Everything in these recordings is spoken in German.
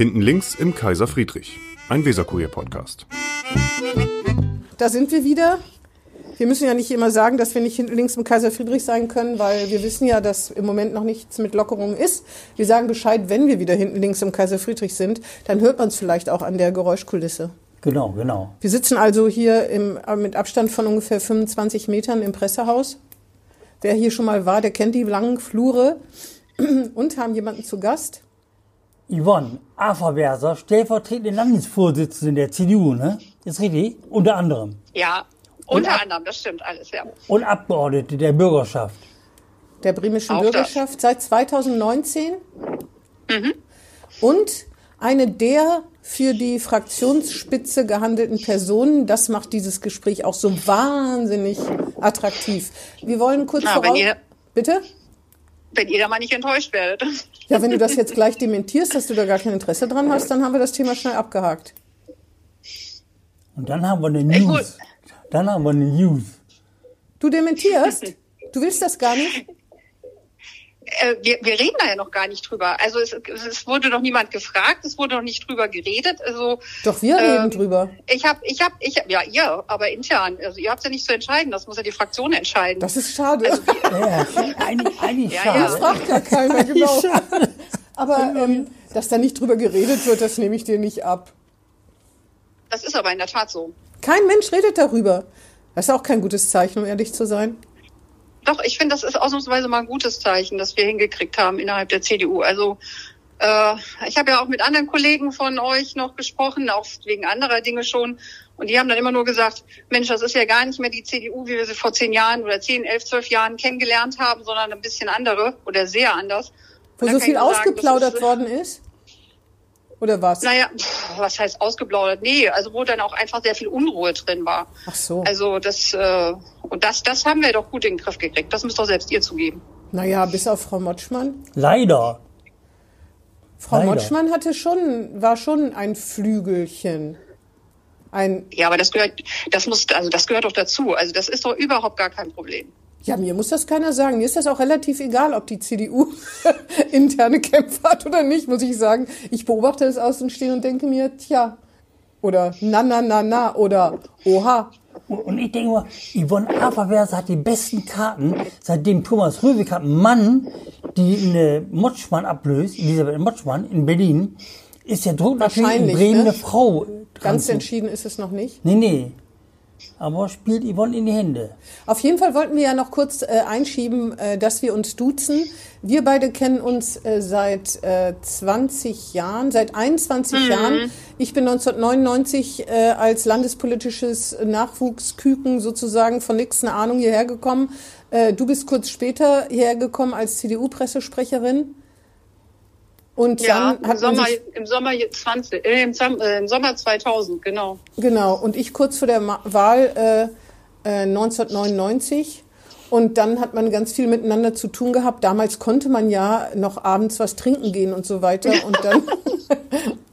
Hinten links im Kaiser Friedrich, ein Weserkurier-Podcast. Da sind wir wieder. Wir müssen ja nicht immer sagen, dass wir nicht hinten links im Kaiser Friedrich sein können, weil wir wissen ja, dass im Moment noch nichts mit Lockerungen ist. Wir sagen Bescheid, wenn wir wieder hinten links im Kaiser Friedrich sind, dann hört man es vielleicht auch an der Geräuschkulisse. Genau, genau. Wir sitzen also hier im, mit Abstand von ungefähr 25 Metern im Pressehaus. Wer hier schon mal war, der kennt die langen Flure und haben jemanden zu Gast. Yvonne Aferberser, stellvertretende Landesvorsitzende der CDU, ne? Ist richtig? Unter anderem. Ja, unter anderem, das stimmt alles, ja. Und Abgeordnete der Bürgerschaft. Der bremischen Auch Bürgerschaft seit 2019. Mhm. Und eine der für die Fraktionsspitze gehandelten Personen. Das macht dieses Gespräch auch so wahnsinnig attraktiv. Wir wollen kurz Na, wenn voraus... ihr- Bitte? Wenn ihr da mal nicht enttäuscht werdet. Ja, wenn du das jetzt gleich dementierst, dass du da gar kein Interesse dran hast, dann haben wir das Thema schnell abgehakt. Und dann haben wir eine News. Dann haben wir eine News. Du dementierst? Du willst das gar nicht? Äh, wir, wir reden da ja noch gar nicht drüber. Also es, es wurde noch niemand gefragt, es wurde noch nicht drüber geredet. Also Doch, wir Ähm, reden drüber. ich habe, ich habe, ich hab, ja, ihr, aber intern. Also ihr habt ja nicht zu entscheiden, das muss ja die Fraktion entscheiden. Das ist schade. Ja, eigentlich, eigentlich Ja, schade. ja. Das fragt ja keiner, genau. Aber ähm, dass da nicht drüber geredet wird, das nehme ich dir nicht ab. Das ist aber in der Tat so. Kein Mensch redet darüber. Das ist auch kein gutes Zeichen, um ehrlich zu sein. Doch, ich finde, das ist ausnahmsweise mal ein gutes Zeichen, das wir hingekriegt haben innerhalb der CDU. Also äh, ich habe ja auch mit anderen Kollegen von euch noch gesprochen, auch wegen anderer Dinge schon. Und die haben dann immer nur gesagt, Mensch, das ist ja gar nicht mehr die CDU, wie wir sie vor zehn Jahren oder zehn, elf, zwölf Jahren kennengelernt haben, sondern ein bisschen andere oder sehr anders. Wo so viel sagen, ausgeplaudert ist, worden ist? Oder was? Naja, was heißt ausgeplaudert? Nee, also wo dann auch einfach sehr viel Unruhe drin war. Ach so. Also das äh, und das, das haben wir doch gut in den Griff gekriegt. Das müsst doch selbst ihr zugeben. Naja, bis auf Frau Motschmann. Leider. Frau Leider. Motschmann hatte schon, war schon ein Flügelchen. Ein, Ja, aber das gehört, das muss, also das gehört doch dazu. Also das ist doch überhaupt gar kein Problem. Ja, mir muss das keiner sagen. Mir ist das auch relativ egal, ob die CDU interne Kämpfe hat oder nicht, muss ich sagen. Ich beobachte das aus und denke mir, tja. Oder na, na, na, na. Oder oha. Und ich denke mal, Yvonne Aferberser hat die besten Karten, seitdem Thomas Röwekamp Mann, die eine Motschmann ablöst, Elisabeth Motschmann in Berlin, ist der Druck natürlich in Bremen ne? eine Frau. Ganz entschieden ist es noch nicht. Nee, nee. Aber spielt Yvonne in die Hände. Auf jeden Fall wollten wir ja noch kurz äh, einschieben, äh, dass wir uns duzen. Wir beide kennen uns äh, seit äh, 20 Jahren, seit 21 Jahren. Ich bin 1999 äh, als landespolitisches Nachwuchsküken sozusagen von nix eine Ahnung hierher gekommen. Äh, du bist kurz später hierher gekommen als CDU-Pressesprecherin. Und Ja, dann im hat man Sommer, sich im Sommer 20, äh, im, äh, im Sommer 2000, genau. Genau, und ich kurz vor der Ma Wahl äh, äh, 1999. Und dann hat man ganz viel miteinander zu tun gehabt. Damals konnte man ja noch abends was trinken gehen und so weiter. Und dann,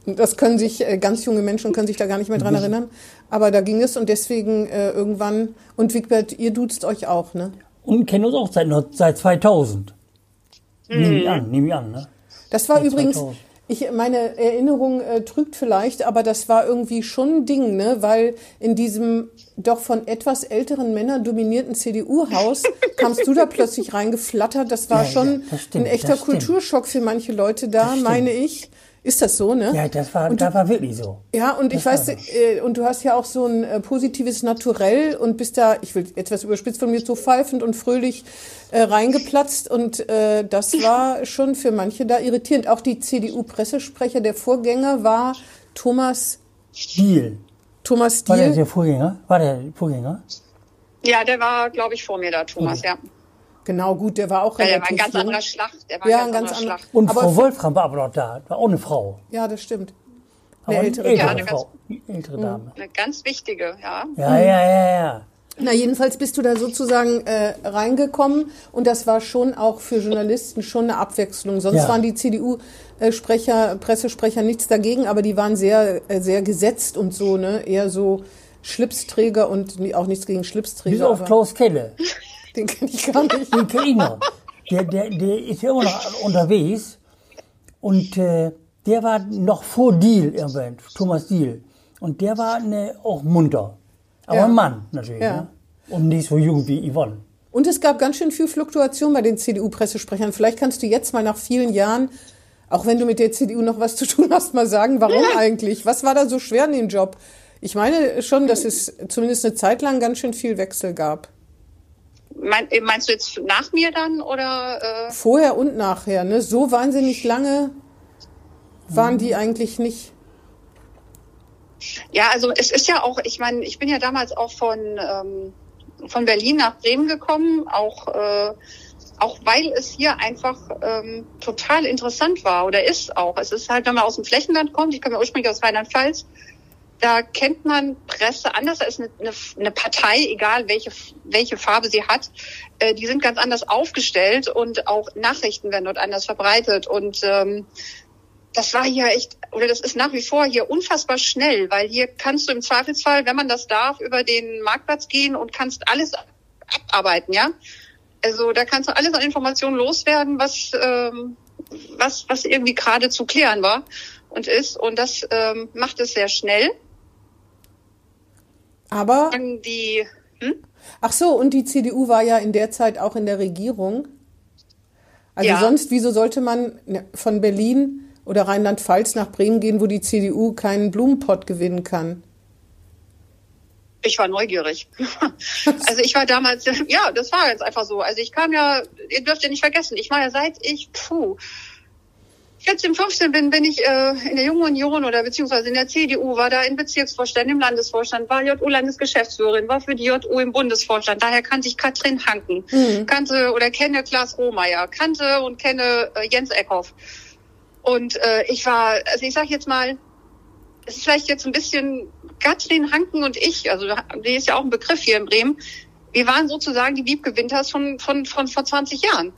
das können sich, äh, ganz junge Menschen können sich da gar nicht mehr dran erinnern. Aber da ging es und deswegen äh, irgendwann, und Wigbert, ihr duzt euch auch, ne? Und kennen uns auch seit, seit 2000. Nehme ich an, nehme ich an. Ne? Das war übrigens, 2000. ich, meine Erinnerung äh, trügt vielleicht, aber das war irgendwie schon ein Ding, ne? Weil in diesem doch von etwas älteren Männern dominierten CDU-Haus kamst du da plötzlich reingeflattert. Das war Ja, schon ja, das stimmt, ein echter. Kulturschock für manche Leute da, meine ich. Ist das so, ne? Ja, das war, Und das war wirklich so. Ja, und ich Das weiß, war äh, und du hast ja auch so ein äh, positives Naturell und bist da, ich will etwas überspitzt von mir, so pfeifend und fröhlich äh, reingeplatzt und äh, das war schon für manche da irritierend. Auch die CDU-Pressesprecher, der Vorgänger war Thomas, Deal. Thomas War der der Vorgänger? War der Vorgänger? Ja, der war, glaube ich, vor mir da, Thomas, ja. Genau, gut, der war auch Ja, der relativ war ein ganz jung. anderer Schlag. Der war Ja, ein ein ganz, ganz anderer. Schlag. Und Aber Frau Wolfram war aber noch da. War auch eine Frau. Ja, das stimmt. Aber Eine ältere ältere Ja, eine ganz- Frau. Ältere Dame. Eine ganz wichtige, ja. Ja, ja, ja, ja. Na, jedenfalls bist du da sozusagen äh, reingekommen und das war schon auch für Journalisten schon eine Abwechslung. Sonst Ja. waren die CDU-Sprecher, Pressesprecher nichts dagegen, aber die waren sehr, äh, sehr gesetzt und so, ne? Eher so Schlipsträger und auch nichts gegen Schlipsträger. Bis auf aber Klaus Kelle. Den kenne ich gar nicht. Den kenn ich noch. Der, der, der ist ja immer noch unterwegs. Und äh, der war noch vor Deal, irgendwann, Thomas Deal. Und der war ne, auch munter. Aber Ja. ein Mann natürlich. Ja. Ne? Und nicht so jung wie Yvonne. Und es gab ganz schön viel Fluktuation bei den CDU-Pressesprechern. Vielleicht kannst du jetzt mal nach vielen Jahren, auch wenn du mit der CDU noch was zu tun hast, mal sagen, warum eigentlich? Was war da so schwer in dem Job? Ich meine schon, dass es zumindest eine Zeit lang ganz schön viel Wechsel gab. Mein, äh, meinst du jetzt nach mir dann oder? Äh, Vorher und nachher, ne? So wahnsinnig lange waren die eigentlich nicht. Ja, also es ist ja auch, ich meine, ich bin ja damals auch von, ähm, von Berlin nach Bremen gekommen, auch, äh, auch weil es hier einfach ähm, total interessant war oder ist auch. Es ist halt, wenn man aus dem Flächenland kommt, ich komme ja ursprünglich aus Rheinland-Pfalz, da kennt man Presse anders. Ist eine, eine, eine Partei, egal welche, welche Farbe sie hat, äh, die sind ganz anders aufgestellt und auch Nachrichten werden dort anders verbreitet. Und ähm, das war hier echt, oder das ist nach wie vor hier unfassbar schnell, weil hier kannst du im Zweifelsfall, wenn man das darf, über den Marktplatz gehen und kannst alles abarbeiten, ja. Also da kannst du alles an Informationen loswerden, was, ähm, was, was irgendwie gerade zu klären war und ist. Und das ähm, macht es sehr schnell. Aber, die, hm? ach so, und die CDU war ja in der Zeit auch in der Regierung. Also Ja. sonst, wieso sollte man ne, von Berlin oder Rheinland-Pfalz nach Bremen gehen, wo die CDU keinen Blumenpott gewinnen kann? Ich war neugierig. Also ich war damals, ja, das war jetzt einfach so. Also ich kam ja, ihr dürft ja nicht vergessen, ich war ja seit ich, puh, 14, 15 bin, bin ich äh, in der Jungen Union oder beziehungsweise in der CDU, war da im Bezirksvorstand, im Landesvorstand, war JU-Landesgeschäftsführerin, war für die JU im Bundesvorstand. Daher kannte ich Katrin Hanken, kannte oder kenne Klaas Rohmeier, kannte und kenne äh, Jens Eckhoff. Und äh, ich war, also ich sag jetzt mal, es ist vielleicht jetzt ein bisschen Katrin Hanken und ich, also die ist ja auch ein Begriff hier in Bremen. Wir waren sozusagen die Wiebke Winters von, von, von vor 20 Jahren.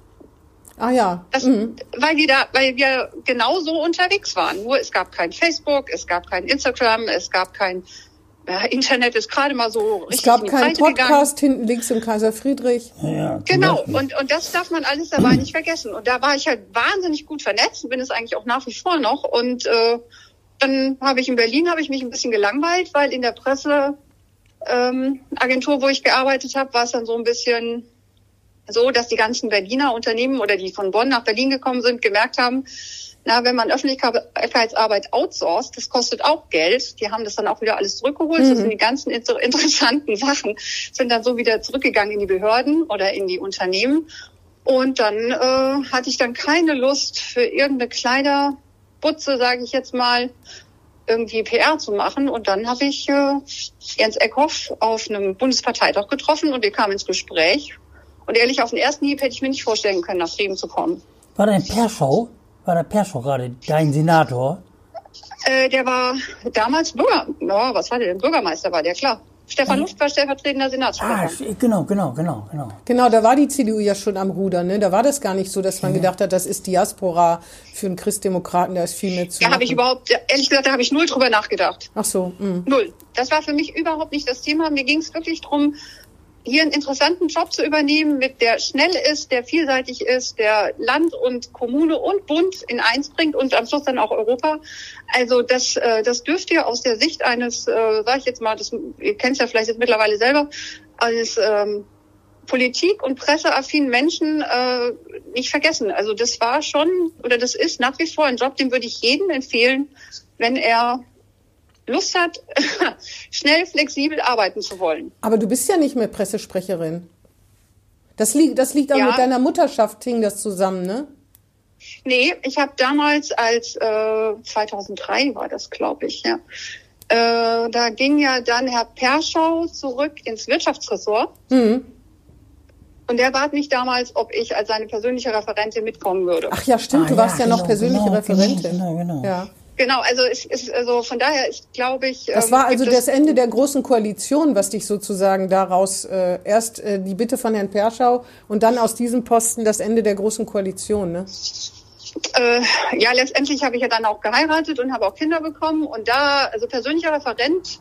Ah ja. Das, mhm. weil, wir da, weil wir genau so unterwegs waren. Nur es gab kein Facebook, es gab kein Instagram, es gab kein ja, Internet ist gerade mal so richtig Es gab keinen Breite gegangen. Podcast hinten links im Kaiser Friedrich. Ja, Genau, Beispiel. und, und das darf man alles dabei nicht vergessen. Und da war ich halt wahnsinnig gut vernetzt, bin es eigentlich auch nach wie vor noch. Und äh, dann habe ich in Berlin habe ich mich ein bisschen gelangweilt, weil in der Presse ähm, Agentur, wo ich gearbeitet habe, war es dann so ein bisschen so, dass die ganzen Berliner Unternehmen oder die von Bonn nach Berlin gekommen sind, gemerkt haben, na, wenn man Öffentlichkeitsarbeit outsourced, das kostet auch Geld. Die haben das dann auch wieder alles zurückgeholt. Das sind die ganzen inter interessanten Sachen, sind dann so wieder zurückgegangen in die Behörden oder in die Unternehmen. Und dann äh, hatte ich dann keine Lust für irgendeine Kleiderbutze, sage ich jetzt mal, irgendwie PR zu machen. Und dann habe ich äh, Jens Eckhoff auf einem Bundesparteitag getroffen und wir kamen ins Gespräch. Und ehrlich, auf den ersten Hieb hätte ich mir nicht vorstellen können, nach Bremen zu kommen. War dein Perschau? War der Perschau gerade dein Senator? Äh, der war damals Bürger, ja, was war der denn? Bürgermeister war der, klar. Stefan Luft war stellvertretender Ah, Senatssprecher. sch- genau, genau, genau, genau. Genau, da war die CDU ja schon am Ruder. Ne? Da war das gar nicht so, dass man gedacht hat, das ist Diaspora für einen Christdemokraten, da ist viel mehr zu Da habe ich überhaupt, ehrlich gesagt, da habe ich null drüber nachgedacht. Ach so, mh. Null. Das war für mich überhaupt nicht das Thema. Mir ging es wirklich drum, hier einen interessanten Job zu übernehmen, mit der schnell ist, der vielseitig ist, der Land und Kommune und Bund in eins bringt und am Schluss dann auch Europa. Also das, äh, das dürft ihr aus der Sicht eines, äh, sag ich jetzt mal, das, ihr kennt ja vielleicht jetzt mittlerweile selber, als ähm, Politik- und presseaffinen Menschen äh, nicht vergessen. Also das war schon oder das ist nach wie vor ein Job, den würde ich jedem empfehlen, wenn er Lust hat, schnell, flexibel arbeiten zu wollen. Aber du bist ja nicht mehr Pressesprecherin. Das liegt, das liegt auch Ja. mit deiner Mutterschaft, hing das zusammen, ne? Nee, ich habe damals als äh, 2003 war das, glaube ich, ja. Äh, da ging ja dann Herr Perschau zurück ins Wirtschaftsressort. Mhm. Und der bat mich damals, ob ich als seine persönliche Referentin mitkommen würde. Ach ja, stimmt, Ah, du warst ja, ja, noch genau, persönliche genau, Referentin. genau, genau. Ja. Genau, also es ist also von daher ist, glaube ich. Das ähm, war also das Ende der großen Koalition, was dich sozusagen daraus äh, erst äh, die Bitte von Herrn Perschau und dann aus diesem Posten das Ende der großen Koalition, ne? Äh, ja, letztendlich habe ich ja dann auch geheiratet und habe auch Kinder bekommen. Und da, also persönlicher Referent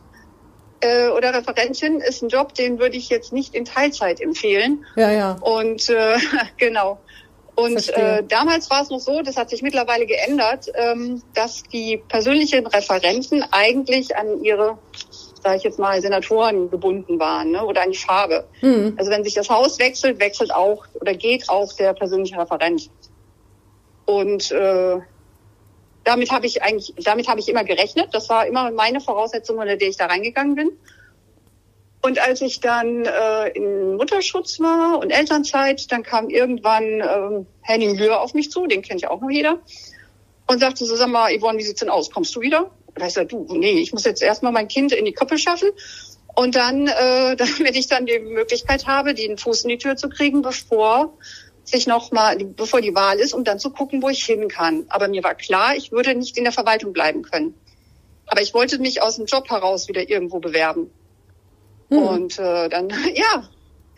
äh, oder Referentin ist ein Job, den würde ich jetzt nicht in Teilzeit empfehlen. Ja, ja. Und äh, genau. Und äh, damals war es noch so, das hat sich mittlerweile geändert, ähm, dass die persönlichen Referenten eigentlich an ihre, sage ich jetzt mal, Senatoren gebunden waren ne, oder an die Farbe. Also wenn sich das Haus wechselt, wechselt auch oder geht auch der persönliche Referent. Und äh, damit habe ich eigentlich, damit habe ich immer gerechnet. Das war immer meine Voraussetzung, unter der ich da reingegangen bin. Und als ich dann äh, in Mutterschutz war und Elternzeit, dann kam irgendwann ähm, Henning Lühr auf mich zu, den kennt ja auch noch jeder, und sagte so, sag mal, Yvonne, wie sieht's denn aus? Kommst du wieder? Und ich sagte, du, nee, ich muss jetzt erstmal mein Kind in die Krippe schaffen. Und dann, äh, damit ich dann die Möglichkeit habe, den Fuß in die Tür zu kriegen, bevor sich noch mal, bevor die Wahl ist, um dann zu gucken, wo ich hin kann. Aber mir war klar, ich würde nicht in der Verwaltung bleiben können. Aber ich wollte mich aus dem Job heraus wieder irgendwo bewerben. Und äh, dann, ja,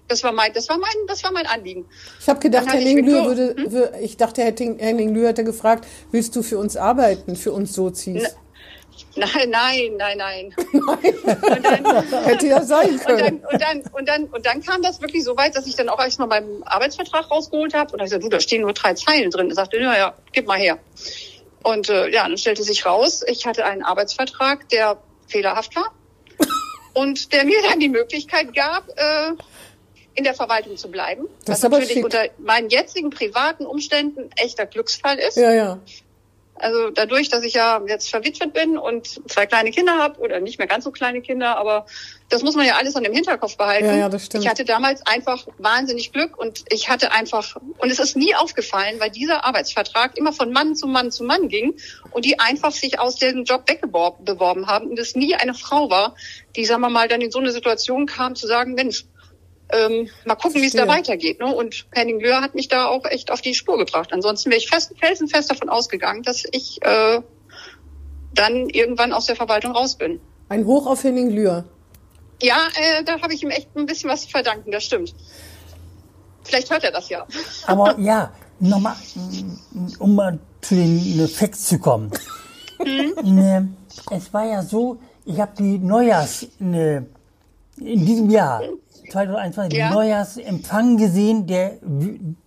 das war mein, das war mein, das war mein Anliegen. Ich habe gedacht, Dann hatte ich Henning Lühr Viktor- würde, wür- ich dachte, Henning Henning Lühr hätte gefragt, willst du für uns arbeiten, für uns Sozis? Nein, nein, nein, nein. Hätte ja sein Und dann, können. und dann, und dann, und dann kam das wirklich so weit, dass ich dann auch erstmal meinen Arbeitsvertrag rausgeholt habe. Und da ich gesagt, du, da stehen nur drei Zeilen drin. Er sagte, ja, ja, gib mal her. Und äh, ja, dann stellte sich raus, ich hatte einen Arbeitsvertrag, der fehlerhaft war und der mir dann die Möglichkeit gab, äh, in der Verwaltung zu bleiben. Das was natürlich schick. unter meinen jetzigen privaten Umständen echter Glücksfall ist. Ja, ja. Also dadurch, dass ich ja jetzt verwitwet bin und zwei kleine Kinder habe oder nicht mehr ganz so kleine Kinder, aber das muss man ja alles an dem Hinterkopf behalten. Ja, ja, das stimmt. Ich hatte damals einfach wahnsinnig Glück und ich hatte einfach und es ist nie aufgefallen, weil dieser Arbeitsvertrag immer von Mann zu Mann zu Mann ging und die einfach sich aus dem Job weggeworben beworben haben und es nie eine Frau war, die sagen wir mal dann in so eine Situation kam zu sagen, Mensch, ähm, mal gucken, wie es da weitergeht. Ne? Und Henning Löhr hat mich da auch echt auf die Spur gebracht. Ansonsten wäre ich fest, felsenfest davon ausgegangen, dass ich äh, dann irgendwann aus der Verwaltung raus bin. Ein Hoch auf Henning Lühr. Ja, äh, da habe ich ihm echt ein bisschen was zu verdanken, das stimmt. Vielleicht hört er das ja. Aber ja, nochmal, um mal zu den äh, Facts zu kommen. Ne, es war ja so, ich habe die Neujahrs, ne, in diesem Jahr, 2021, Ja. den Neujahrsempfang gesehen, der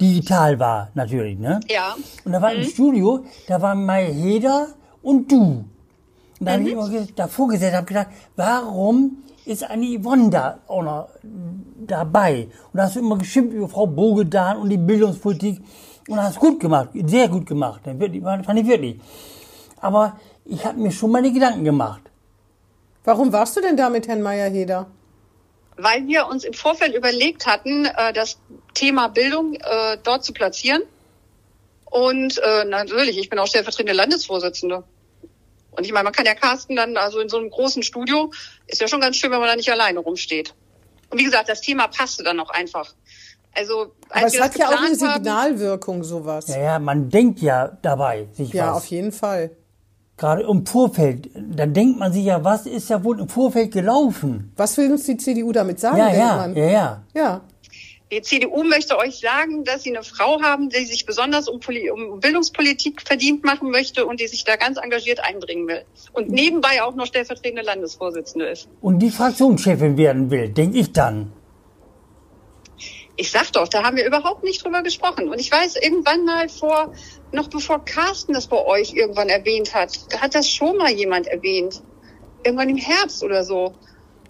digital war, natürlich, ne? Ja. Und da war im Studio, da war Mai Heder und du. Und da habe ich Mhm. immer davor gesessen, habe gedacht, warum ist eine Yvonne da auch noch dabei? Und da hast du immer geschimpft über Frau Bogedan und die Bildungspolitik. Und hast gut gemacht, sehr gut gemacht. Das wirklich- Fand ich wirklich. Aber ich habe mir schon meine Gedanken gemacht. Warum warst du denn da mit Herrn Meyer-Heder? Weil wir uns im Vorfeld überlegt hatten, äh, das Thema Bildung äh, dort zu platzieren. Und äh, natürlich, ich bin auch stellvertretende Landesvorsitzende. Und ich meine, man kann ja casten dann, also in so einem großen Studio, ist ja schon ganz schön, wenn man da nicht alleine rumsteht. Und wie gesagt, das Thema passte dann auch einfach. Also, als Aber es hat ja auch eine Signalwirkung, sowas. Ja, ja, man denkt ja dabei sich Ja, was. auf jeden Fall. Gerade im Vorfeld. Da denkt man sich ja, was ist ja wohl im Vorfeld gelaufen? Was will uns die CDU damit sagen, Ja, ja, man? ja, ja. Ja. Die CDU möchte euch sagen, dass sie eine Frau haben, die sich besonders um, Poli um Bildungspolitik verdient machen möchte und die sich da ganz engagiert einbringen will. Und nebenbei auch noch stellvertretende Landesvorsitzende ist. Und die Fraktionschefin werden will, denke ich dann. Ich sag doch, da haben wir überhaupt nicht drüber gesprochen. Und ich weiß, irgendwann mal vor, noch bevor Carsten das bei euch irgendwann erwähnt hat, hat das schon mal jemand erwähnt. Irgendwann im Herbst oder so.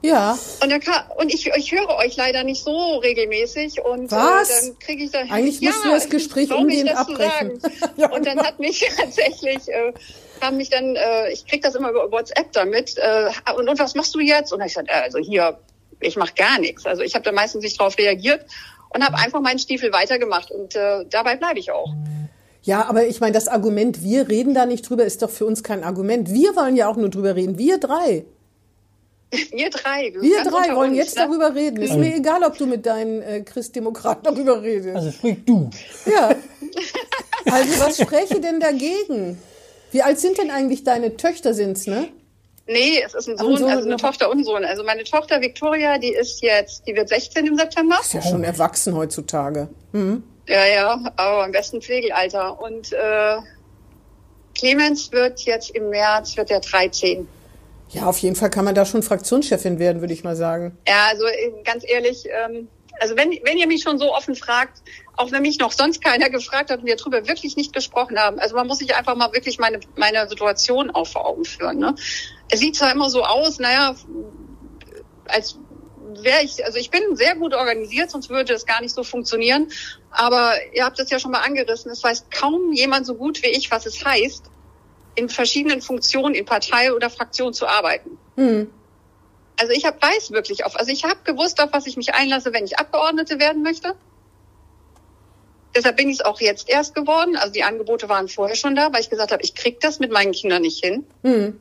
Ja. Und, da ka- und ich, ich höre euch leider nicht so regelmäßig und Was? Äh, dann kriege ich da Eigentlich müssen wir das Gespräch umgehend das zu abbrechen. sagen. Ja, und dann hat mich tatsächlich, äh, haben mich dann, äh, ich krieg das immer über WhatsApp damit. Äh, und, und was machst du jetzt? Und ich sagte, äh, also hier, ich mache gar nichts. Also ich habe da meistens nicht drauf reagiert und habe einfach meinen Stiefel weitergemacht und äh, dabei bleibe ich auch. Ja, aber ich meine, das Argument, wir reden da nicht drüber, ist doch für uns kein Argument. Wir wollen ja auch nur drüber reden. Wir drei. Wir drei. Wir ganz drei wollen uns, jetzt ne? darüber reden. Ist mir egal, ob du mit deinen äh, Christdemokraten darüber redest. Also sprich du. Ja. Also was spreche denn dagegen? Wie alt sind denn eigentlich deine Töchter sind's, ne? Nee, es ist ein Sohn, Sohn also eine. Tochter und ein Sohn. Also meine Tochter Victoria, die ist jetzt, die wird 16 im September. Ist ja schon erwachsen heutzutage. Ja, ja, aber im besten Pflegelalter. Und äh, Clemens wird jetzt im März, wird der 13. Ja, auf jeden Fall kann man da schon Fraktionschefin werden, würde ich mal sagen. Ja, also äh, ganz ehrlich, ähm, Also wenn, wenn ihr mich schon so offen fragt, auch wenn mich noch sonst keiner gefragt hat und wir darüber wirklich nicht gesprochen haben. Also man muss sich einfach mal wirklich meine, meine Situation auch vor Augen führen. Ne? Es sieht zwar immer so aus, naja, als wäre ich, also ich bin sehr gut organisiert, sonst würde es gar nicht so funktionieren. Aber ihr habt es ja schon mal angerissen, es weiß kaum jemand so gut wie ich, was es heißt, in verschiedenen Funktionen in Partei oder Fraktion zu arbeiten. Hm. Also ich hab, weiß wirklich auf, also ich habe gewusst, auf was ich mich einlasse, wenn ich Abgeordnete werden möchte. Deshalb bin ich es auch jetzt erst geworden. Also die Angebote waren vorher schon da, weil ich gesagt habe, ich krieg das mit meinen Kindern nicht hin. Hm.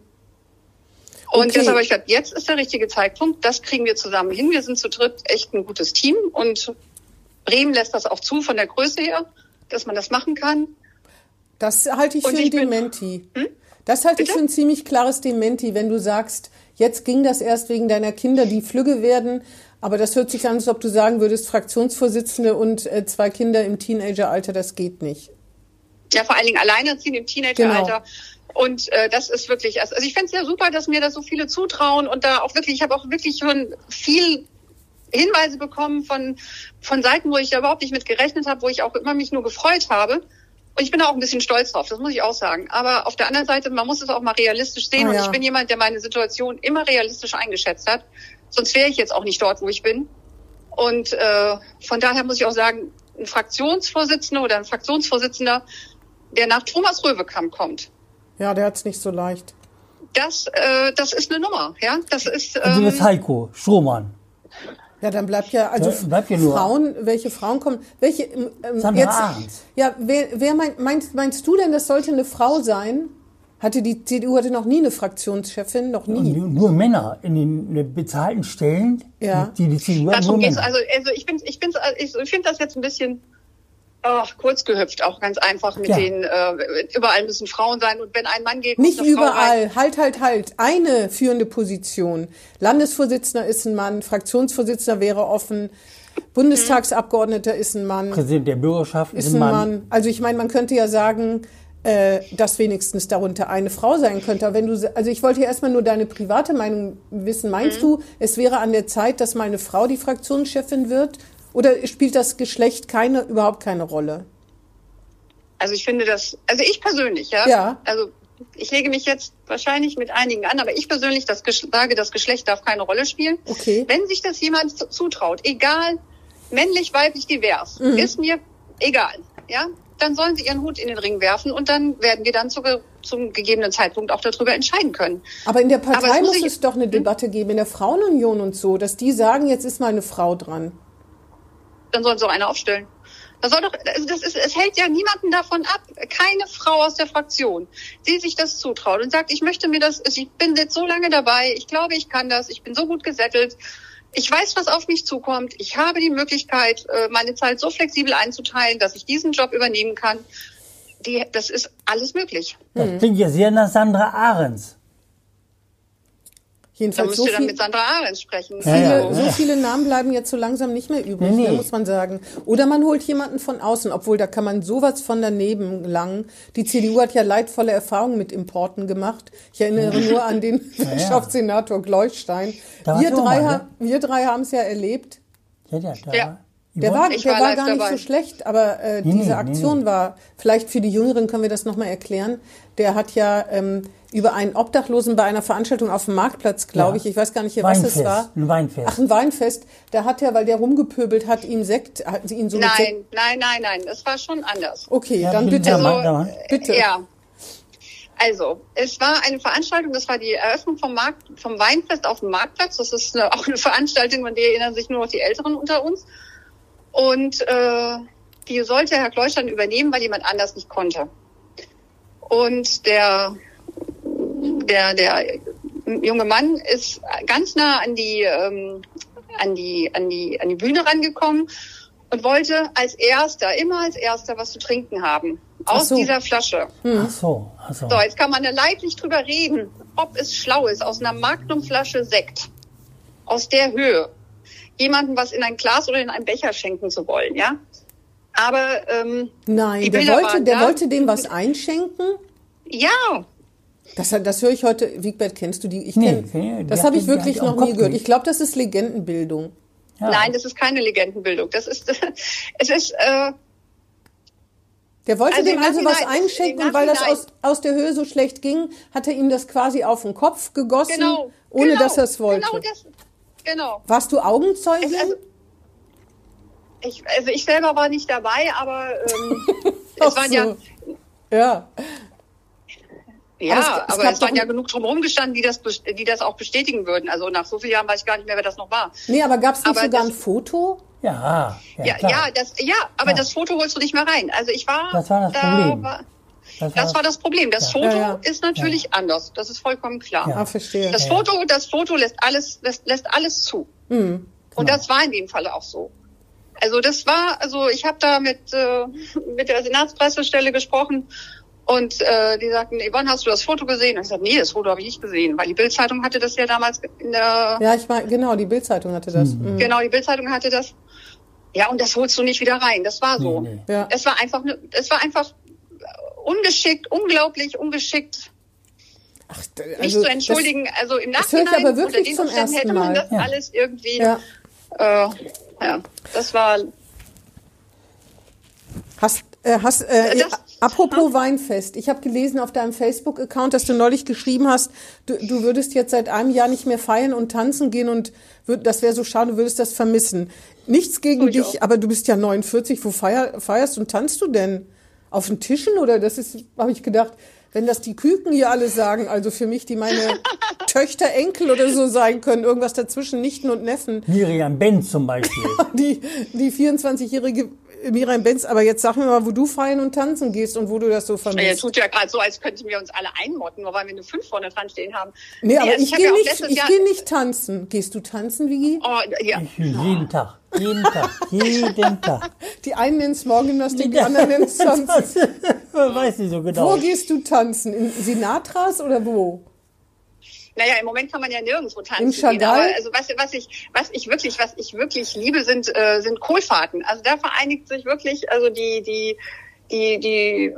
Und Okay. deshalb habe ich gesagt, jetzt ist der richtige Zeitpunkt. Das kriegen wir zusammen hin. Wir sind zu dritt echt ein gutes Team und Bremen lässt das auch zu von der Größe her, dass man das machen kann. Das halte ich Und für ein ich bin- Hm? Dementi. Das halte ich Bitte? für ein ziemlich klares Dementi, wenn du sagst, jetzt ging das erst wegen deiner Kinder, die flügge werden. Aber das hört sich an, als ob du sagen würdest, Fraktionsvorsitzende und äh, zwei Kinder im Teenageralter, das geht nicht. Ja, vor allen Dingen alleinerziehend im Teenageralter. Und äh, das ist wirklich, also ich fände es ja super, dass mir das so viele zutrauen und da auch wirklich, ich habe auch wirklich schon viel Hinweise bekommen von, von Seiten, wo ich da überhaupt nicht mit gerechnet habe, wo ich auch immer mich nur gefreut habe. Und ich bin da auch ein bisschen stolz drauf, das muss ich auch sagen. Aber auf der anderen Seite, man muss es auch mal realistisch sehen. Und ja. ich bin jemand, der meine Situation immer realistisch eingeschätzt hat. Sonst wäre ich jetzt auch nicht dort, wo ich bin. Und äh, von daher muss ich auch sagen, ein Fraktionsvorsitzender oder ein Fraktionsvorsitzender, der nach Thomas Röwekamp kommt, Ja, der hat's nicht so leicht. das, äh, das ist eine Nummer. Ja, das ist. Also Ähm, das Heiko Strohmann. Ja, dann bleibt ja, also Ja, bleibt ja nur- Frauen, welche Frauen kommen, welche, ähm, ähm, jetzt, ja, wer, wer mein, meinst, meinst du denn, das sollte eine Frau sein? Hatte die CDU hatte noch nie eine Fraktionschefin, noch nie. Nur, nur Männer in den bezahlten Stellen, Ja. die die CDU hat, nur darum geht's. Männer. Also, also ich bin, ich, ich finde das jetzt ein bisschen ach, kurz gehüpft, auch ganz einfach mit Ja. den äh, überall müssen Frauen sein und wenn ein Mann geht, muss Nicht Frau rein. überall. Halt, halt, halt. Eine führende Position. Landesvorsitzender ist ein Mann, Fraktionsvorsitzender wäre offen, Bundestagsabgeordneter ist ein Mann, Präsident der Bürgerschaft ist ein Mann. Also ich meine, man könnte ja sagen, äh, dass wenigstens darunter eine Frau sein könnte. Aber wenn du, also ich wollte ja erstmal nur deine private Meinung wissen. Meinst du, es wäre an der Zeit, dass mal eine Frau die Fraktionschefin wird? Oder spielt das Geschlecht keine, überhaupt keine Rolle? Also ich finde das, also ich persönlich, ja. Ja. Also ich lege mich jetzt wahrscheinlich mit einigen an, aber ich persönlich das sage, das Geschlecht darf keine Rolle spielen. Okay. Wenn sich das jemand zu- zutraut, egal, männlich, weiblich, divers, Mhm. ist mir egal, ja, dann sollen sie ihren Hut in den Ring werfen und dann werden wir dann zu, zum gegebenen Zeitpunkt auch darüber entscheiden können. Aber in der Aber Partei es muss muss es doch eine Debatte geben, in der Frauenunion und so, dass die sagen, jetzt ist mal eine Frau dran. Dann sollen sie auch eine aufstellen. Das soll doch, also das ist, es hält ja niemanden davon ab, keine Frau aus der Fraktion, die sich das zutraut und sagt, ich möchte mir das, ich bin jetzt so lange dabei, ich glaube, ich kann das, ich bin so gut gesettelt, ich weiß, was auf mich zukommt, ich habe die Möglichkeit, äh, meine Zeit so flexibel einzuteilen, dass ich diesen Job übernehmen kann. Die, das ist alles möglich. Das klingt ja sehr nach Sandra Ahrens. Da Jedenfalls müsst so ihr dann viel, mit Sandra Ahrens sprechen. Ja, viele, ja. so viele Namen bleiben jetzt so langsam nicht mehr übrig, Nee, nee. ne, muss man sagen. Oder man holt jemanden von außen, obwohl da kann man sowas von daneben gelangen. Die CDU hat ja leidvolle Erfahrungen mit Importen gemacht. Ich erinnere nur an den Wirtschaftssenator Gleustein. Da Wir drei, mal, ne? wir drei haben es ja erlebt. Ja, ja, da Ja. Der war, Ich der war war gar nicht dabei. so schlecht, aber äh, Nee, diese nee, Aktion nee. war, vielleicht für die Jüngeren können wir das nochmal erklären, der hat ja ähm, über einen Obdachlosen bei einer Veranstaltung auf dem Marktplatz, glaube Ja. ich, ich weiß gar nicht, hier, was es war. ein Weinfest. Ach, ein Weinfest. Da hat er, weil der rumgepöbelt hat, ihm Sekt, hat sie ihn so mit Sekt. Nein, nein, nein, nein, das war schon anders. Okay, Ja, dann bitte, Mann. bitte. Ja. Also, es war eine Veranstaltung, das war die Eröffnung vom Markt, vom Weinfest auf dem Marktplatz. Das ist eine, auch eine Veranstaltung, an die erinnern sich nur noch die Älteren unter uns. Und äh, die sollte Herr Kleustein übernehmen, weil jemand anders nicht konnte. Und der, der, der junge Mann ist ganz nah an die, ähm, an die, an die, an die Bühne rangekommen und wollte als erster, immer als erster was zu trinken haben. Aus so. dieser Flasche. Ach so, ach so. So, jetzt kann man da leidlich drüber reden, ob es schlau ist, aus einer Magnumflasche Sekt, aus der Höhe, jemandem was in ein Glas oder in einen Becher schenken zu wollen, ja? Aber ähm, Nein, Die der wollte, waren der da. wollte dem was einschenken. ja, Das, das höre ich heute. Wiegbert, kennst du die? Ich Nee, kenn, nee, die das habe ich wirklich noch nie gehört. nicht. Ich glaube, das ist Legendenbildung. Ja. Nein, das ist keine Legendenbildung. Das ist, es ist, äh, Der wollte Also dem also was einschenken, im weil das aus, aus der Höhe so schlecht ging, hat er ihm das quasi auf den Kopf gegossen, genau. ohne genau, dass er es wollte. Genau, das, genau. Warst du Augenzeugin? Es, also, ich, also ich selber war nicht dabei, aber ähm, es waren so. ja, ja. ja, Aber es- es aber es waren ja genug drumherum gestanden, die das, die das auch bestätigen würden. Also nach so vielen Jahren weiß ich gar nicht mehr, wer das noch war. Nee, aber gab es nicht Aber sogar das- ein Foto? Ja, ja, Ja, klar. ja, das, ja, aber Ja. das Foto holst du nicht mehr rein. Also ich war, Das war das da Problem. War, das das war das Problem. Das Ja. Foto Ja, ja. ist natürlich anders. Das ist vollkommen klar. Ja. Ah, verstehe. Das Ja. Foto, das Foto lässt alles, lässt, lässt alles zu. Hm. Und das war in dem Falle auch so. Also das war, also ich habe da mit äh, mit der Senatspressestelle gesprochen und äh, die sagten, Yvonne, hast du das Foto gesehen? Und ich sagte, nee, das Foto habe ich nicht gesehen, weil die Bildzeitung hatte das ja damals in der Ja, ich meine, genau, die Bildzeitung hatte das. Hm. genau die Bildzeitung hatte das. Ja, und das holst du nicht wieder rein. Das war so. Nee, nee. Ja. Es war einfach, es war einfach ungeschickt, unglaublich ungeschickt. Ach, Nicht also zu entschuldigen. also im das höre ich Nachhinein aber wirklich unter zum Umständen ersten hätte man Mal. das Ja. alles irgendwie. Das, ja. Äh, ja, das war Hast, äh, hast, äh, Das- apropos Weinfest, ich habe gelesen auf deinem Facebook-Account, dass du neulich geschrieben hast, du, du würdest jetzt seit einem Jahr nicht mehr feiern und tanzen gehen und würd, das wäre so schade, du würdest das vermissen. Nichts gegen dich, auch. aber du bist ja 49, wo feier, feierst und tanzt du denn? Auf den Tischen oder das ist, habe ich gedacht, wenn das die Küken hier alle sagen, also für mich, die meine Töchter, Enkel oder so sein können, irgendwas dazwischen, Nichten und Neffen, Miriam Benz zum Beispiel. die, die 24-jährige Miriam Benz, aber jetzt sag mir mal, wo du feiern und tanzen gehst und wo du das so Er vermisst. tut ja gerade so, als könnten wir uns alle einmotten, nur weil wir eine 5 vorne dran stehen haben. Nee, aber also ich hab gehe ja nicht, ich gehe nicht tanzen. Gehst du tanzen, Vigi? Oh, ja. Ich, jeden Tag. Jeden Tag. Jeden Tag. Die einen nennen es Morgengymnastik, die anderen nennen es tanzen. Weiß ich so genau. Wo gehst du tanzen? In Sinatras oder wo? Naja, im Moment kann man ja nirgendwo tanzen. Im gehen, Chagall? aber also was, was ich, was ich wirklich, was ich wirklich liebe, sind, äh, sind Kohlfahrten. Also da vereinigt sich wirklich, also die, die, die, die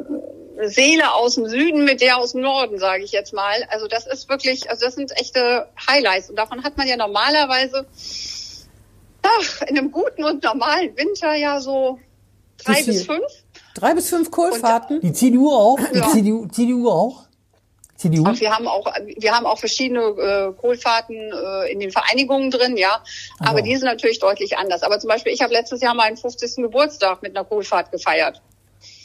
Seele aus dem Süden mit der aus dem Norden, sage ich jetzt mal. Also das ist wirklich, also das sind echte Highlights. Und davon hat man ja normalerweise, ach, in einem guten und normalen Winter ja so drei bis fünf. Drei bis fünf Kohlfahrten? Die CDU auch? Die Ja. CDU, CDU auch? CDU? Und wir haben auch, wir haben auch verschiedene äh, Kohlfahrten äh, in den Vereinigungen drin, ja. Aber Ah. die sind natürlich deutlich anders. Aber zum Beispiel, ich habe letztes Jahr meinen 50. Geburtstag mit einer Kohlfahrt gefeiert.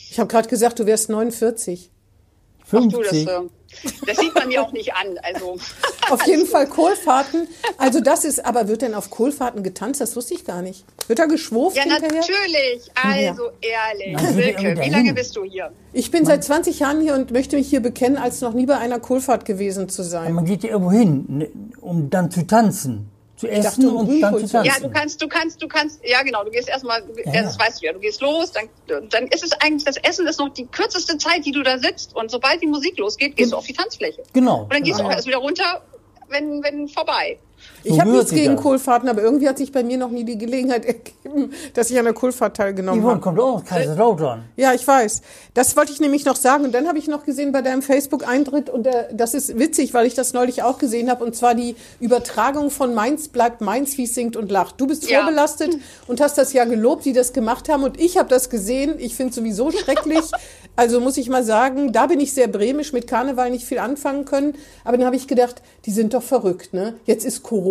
Ich habe gerade gesagt, du wärst 49. Ach du, das, 50. äh, das sieht man mir auch nicht an. Also Auf jeden Fall Kohlfahrten. Also das ist, aber wird denn auf Kohlfahrten getanzt? Das wusste ich gar nicht. Wird da geschwurft ja, hinterher? natürlich. Also ehrlich, Silke, wie lange bist du hier? Ich bin seit 20 Jahren hier und möchte mich hier bekennen, als noch nie bei einer Kohlfahrt gewesen zu sein. Man geht ja irgendwo hin, ne, um dann zu tanzen. Zu essen um und dann zu tanzen. Ja, du kannst, du kannst, du kannst, ja genau, du gehst erstmal, Ja, ja, das ja. weißt du ja, du gehst los, dann, dann ist es eigentlich, das Essen ist noch die kürzeste Zeit, die du da sitzt und sobald die Musik losgeht, gehst du auf die Tanzfläche. Genau. Und dann gehst du auch ja. erst wieder runter, wenn, wenn vorbei. Ich habe nichts gegen das. Kohlfahrten, aber irgendwie hat sich bei mir noch nie die Gelegenheit ergeben, dass ich an der Kohlfahrt teilgenommen habe. kommt auch aus Kaiserslautern. Ja, ich weiß. Das wollte ich nämlich noch sagen. Und dann habe ich noch gesehen bei deinem Facebook-Eintritt, und äh, das ist witzig, weil ich das neulich auch gesehen habe, und zwar die Übertragung von Mainz bleibt Mainz, wie es singt und lacht. Du bist Ja. vorbelastet und hast das ja gelobt, die das gemacht haben. Und ich habe das gesehen. Ich finde es sowieso schrecklich. Also muss ich mal sagen, da bin ich sehr bremisch, mit Karneval nicht viel anfangen können. Aber dann habe ich gedacht, die sind doch verrückt, ne? Jetzt ist Corona,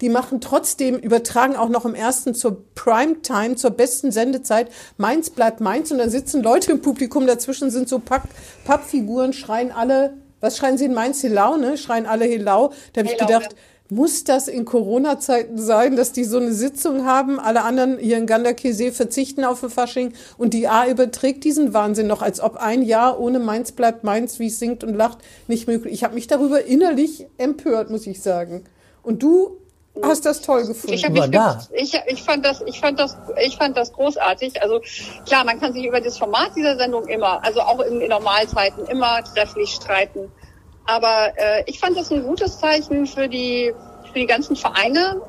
die machen trotzdem, übertragen auch noch im ersten zur Primetime, zur besten Sendezeit. Mainz bleibt Mainz und dann sitzen Leute im Publikum, dazwischen sind so Papp, Pappfiguren, schreien alle, was schreien sie in Mainz? Helau, ne? Schreien alle Helau. Da habe ich gedacht, muss das in Corona-Zeiten sein, dass die so eine Sitzung haben? Alle anderen hier in Ganderkesee verzichten auf ein Fasching und die A überträgt diesen Wahnsinn noch, als ob ein Jahr ohne Mainz bleibt Mainz, wie es singt und lacht, nicht möglich. Ich habe mich darüber innerlich empört, muss ich sagen. Und du hast das toll gefunden. Ich, hab mich, da. ich, ich fand das, ich fand das, ich fand das großartig. Also klar, man kann sich über das Format dieser Sendung immer, also auch in, in Normalzeiten immer trefflich streiten. Aber äh, ich fand das ein gutes Zeichen für die, für die ganzen Vereine,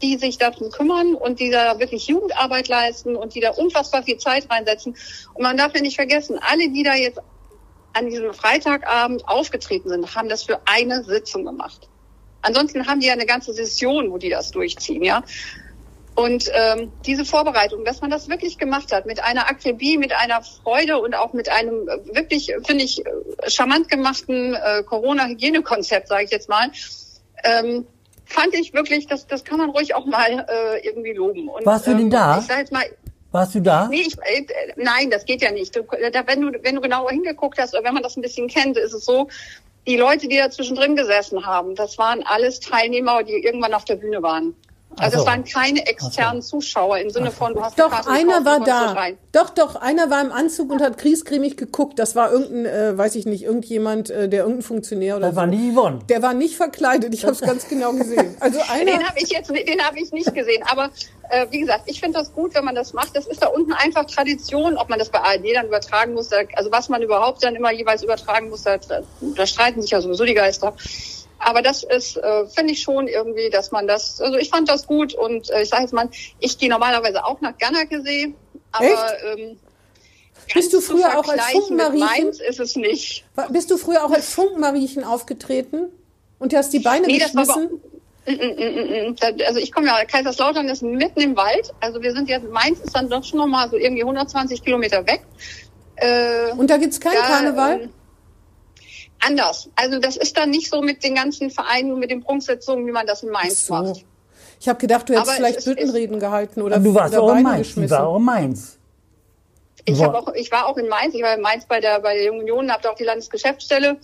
die sich darum kümmern und die da wirklich Jugendarbeit leisten und die da unfassbar viel Zeit reinsetzen. Und man darf ja nicht vergessen, alle, die da jetzt an diesem Freitagabend aufgetreten sind, haben das für eine Sitzung gemacht. Ansonsten haben die ja eine ganze Session, wo die das durchziehen, ja. Und ähm, diese Vorbereitung, dass man das wirklich gemacht hat, mit einer Akribie, mit einer Freude und auch mit einem äh, wirklich, finde ich, äh, charmant gemachten äh, Corona-Hygienekonzept, sage ich jetzt mal, ähm, fand ich wirklich, das, das kann man ruhig auch mal äh, irgendwie loben. Und, Warst du denn ähm, da? Ich sag jetzt mal, Warst du da? Nee, ich, äh, nein, das geht ja nicht. Du, da, wenn, du, wenn du genauer hingeguckt hast oder wenn man das ein bisschen kennt, ist es so, die Leute, die da zwischendrin gesessen haben, das waren alles Teilnehmer, die irgendwann auf der Bühne waren. Also Ach so. es waren keine externen Zuschauer im Sinne von, du hast Doch, Karte einer gekauft, war da. rein. Doch, doch, einer war im Anzug und hat kriesgrämig geguckt. Das war irgendein, äh, weiß ich nicht, irgendjemand, äh, der irgendein Funktionär oder Das so. war nie Yvonne. Der war nicht verkleidet, ich habe es ganz genau gesehen. Also einer, Den habe ich jetzt, den habe ich nicht gesehen. Aber äh, wie gesagt, ich finde das gut, wenn man das macht. Das ist da unten einfach Tradition, ob man das bei ARD dann übertragen muss. Also was man überhaupt dann immer jeweils übertragen muss, da, da streiten sich ja sowieso die Geister. Aber das ist, äh, finde ich schon irgendwie, dass man das, also ich fand das gut und äh, ich sage jetzt mal, ich gehe normalerweise auch nach Gannakesee, aber Echt? ähm, Bist du früher auch als Funkenmariechen? Ist es nicht. bist du früher auch als Funkenmariechen aufgetreten und du hast die Beine Nee, geschmissen? Mm, mm, mm, Also ich komme ja, Kaiserslautern ist mitten im Wald. Also wir sind jetzt, Mainz ist dann doch schon nochmal so irgendwie 120 Kilometer weg. Äh, Und da gibt's keinen da, Karneval? ähm, anders. Also das ist dann nicht so mit den ganzen Vereinen und mit den Prunksetzungen, wie man das in Mainz so. macht. Ich habe gedacht, du hättest Aber vielleicht Büttenreden gehalten oder, du warst oder auch in Beine Mainz. Die geschmissen. war auch in Mainz. Ich, auch, ich war auch in Mainz, ich war in Mainz bei der, bei der Jungen Union, habe da auch die Landesgeschäftsstelle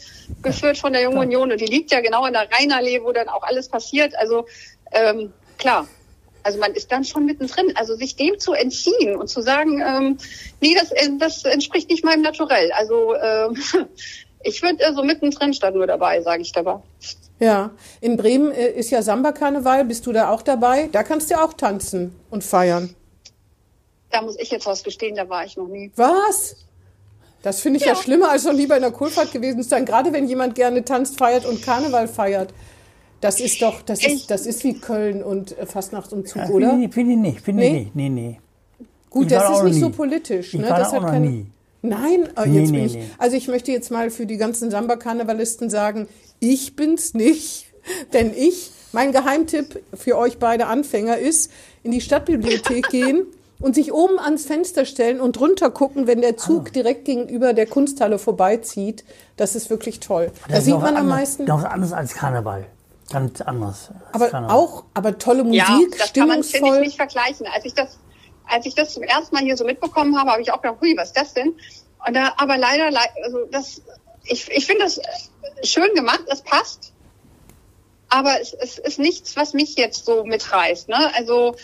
geführt von der Jungen Union und die liegt ja genau in der Rheinallee, wo dann auch alles passiert. Also ähm, klar, also man ist dann schon mittendrin. Also sich dem zu entziehen und zu sagen, ähm, nee, das, äh, das entspricht nicht meinem Naturell. Also ähm, ich würde so mittendrin statt nur dabei, sage ich dabei. Ja, in Bremen äh, ist ja Samba-Karneval. Bist du da auch dabei? Da kannst du auch tanzen und feiern. Da muss ich jetzt was gestehen, da war ich noch nie. Was? Das finde ich ja. schlimmer, als noch lieber in der Kohlfahrt gewesen zu sein. Gerade wenn jemand gerne tanzt, feiert und Karneval feiert. Das ist doch, das Ich- ist, das ist wie Köln und äh, Fastnachtsumzug, Ja, oder? Finde ich, finde ich nicht. Finde ich Nee? nicht. Nee, nee. Gut, Ich war das da ist nicht nie. so politisch. Ich ne? war das da auch noch keine- nie. Nein, äh, Nee, jetzt nee, bin ich. nee. Also ich möchte jetzt mal für die ganzen Samba-Karnevalisten sagen, ich bin's nicht, denn ich, mein Geheimtipp für euch beide Anfänger ist, in die Stadtbibliothek gehen und sich oben ans Fenster stellen und runter gucken, wenn der Zug Ah. direkt gegenüber der Kunsthalle vorbeizieht. Das ist wirklich toll. Da Das ist sieht man am anders- meisten. Noch anders als Karneval. Ganz anders. als Aber Karneval. auch, aber tolle Musik, ja, das kann man, finde ich, stimmungsvoll. nicht vergleichen. Als ich das, als ich das zum ersten Mal hier so mitbekommen habe, habe ich auch gedacht, hui, was ist das denn? Und da, aber leider, lei- also das, ich, ich finde das schön gemacht, es passt. Aber es, es ist nichts, was mich jetzt so mitreißt, ne? Also,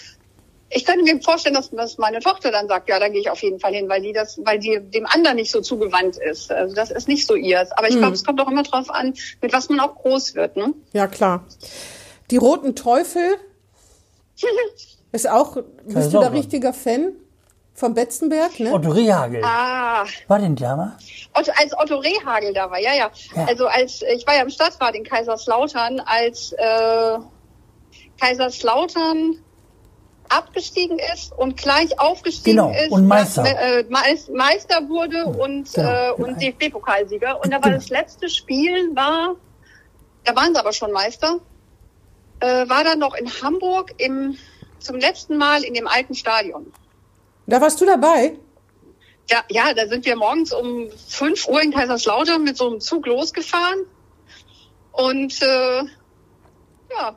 ich könnte mir vorstellen, dass, dass meine Tochter dann sagt, ja, da gehe ich auf jeden Fall hin, weil die das, weil die dem anderen nicht so zugewandt ist. Also das ist nicht so ihrs. Aber ich glaube, es kommt auch immer drauf an, mit was man auch groß wird, ne? Ja, klar. Die Roten Teufel ist auch, bist du da richtiger Fan vom Betzenberg, ne? Otto Rehagel. ah, War denn da mal? Otto, als Otto Rehagel da war, ja, ja, Ja. Also als ich war ja im Stadtrat in Kaiserslautern, als äh, Kaiserslautern abgestiegen ist und gleich aufgestiegen Genau, ist, und Meister. äh, Meis- Meister wurde und genau, äh, genau. und DFB-Pokalsieger. Und da war Genau. das letzte Spiel war, da waren sie aber schon Meister, äh, war dann noch in Hamburg im zum letzten Mal in dem alten Stadion. Da warst du dabei? Ja, ja, da sind wir morgens um 5 Uhr in Kaiserslautern mit so einem Zug losgefahren. Und äh, ja,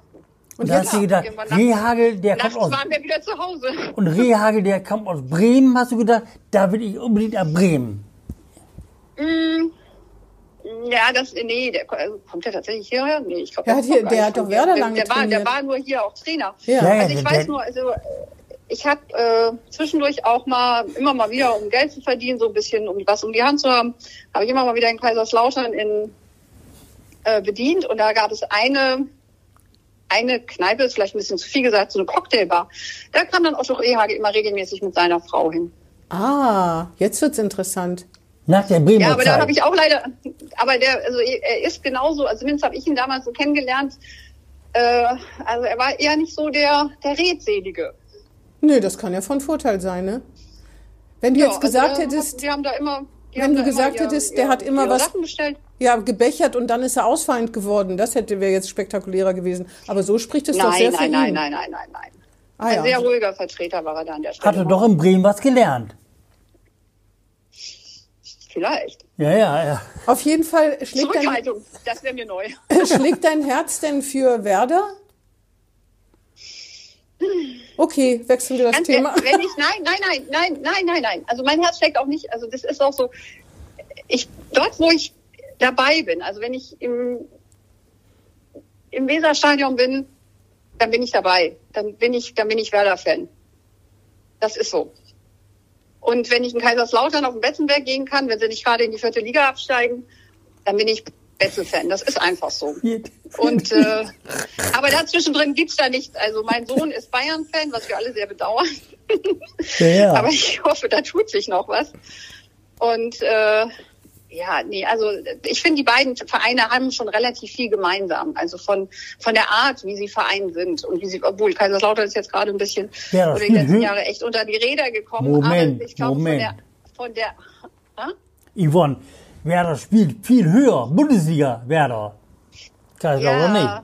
Und da hast du gedacht, Rehagel, der kommt aus. waren wir wieder zu Hause. Und Rehagel, der kommt aus Bremen, hast du gedacht, da will ich unbedingt nach Bremen. Mm, ja, das, nee, der also, kommt der tatsächlich hierher? Nee, ich glaube, Der hat hier- der hat doch Werder der, lange der war, der trainiert. war nur hier auch Trainer. Ja. Ja, ja, Also ich der- weiß der- nur, also ich habe äh, zwischendurch auch mal immer mal wieder, um Geld zu verdienen, so ein bisschen, um was um die Hand zu haben, habe ich immer mal wieder in Kaiserslautern in äh, bedient und da gab es eine eine Kneipe, ist vielleicht ein bisschen zu viel gesagt, so eine Cocktailbar. Da kam dann Otto Rehage immer regelmäßig mit seiner Frau hin. ah, jetzt wird's interessant. Nach der Bremer Ja, aber da habe ich auch leider, aber der, also er ist genauso, also zumindest habe ich ihn damals so kennengelernt. Äh, also er war eher nicht so der, der Redselige. Nö, das kann ja von Vorteil sein, ne? Wenn du Ja, jetzt gesagt also hättest, hat- die haben da immer, die wenn du gesagt hättest, der hat immer was- ja, gebechert und dann ist er ausfallend geworden, das hätte wäre jetzt spektakulärer gewesen. Aber so spricht es doch sehr Nein, für nein, nein, ihn. nein, nein, nein, nein. Ah, Ein ja. sehr ruhiger Vertreter war er da an der Stelle. Hatte doch in Bremen was gelernt. Vielleicht. Ja, ja, ja. Auf jeden Fall schlägt dein, Zurückhaltung, das wäre mir neu. schlägt dein Herz denn für Werder? Okay, wechseln wir das Ganz Thema. wenn ich, nein, nein, nein, nein, nein, nein, nein. Also mein Herz schlägt auch nicht, also das ist auch so, ich, dort wo ich dabei bin, also wenn ich im, im Weserstadion bin, dann bin ich dabei. Dann bin ich, dann bin ich Werder-Fan. Das ist so. Und wenn ich in Kaiserslautern auf den Betzenberg gehen kann, wenn sie nicht gerade in die vierte Liga absteigen, dann bin ich Betze-Fan. Das ist einfach so. Und äh, aber dazwischendrin gibt's da nichts. Also mein Sohn ist Bayern-Fan, was wir alle sehr bedauern. Ja. Aber ich hoffe, da tut sich noch was. Und äh, ja, nee, also ich finde, die beiden Vereine haben schon relativ viel gemeinsam. Also von von der Art, wie sie Verein sind und wie sie, obwohl Kaiserslautern ist jetzt gerade ein bisschen Ja, über die letzten hö- Jahre echt unter die Räder gekommen. Moment, aber ich glaube von der von der Hä? Yvonne, Werder spielt viel höher. Bundesliga, Werder. Kaiserslautern nicht. Ja,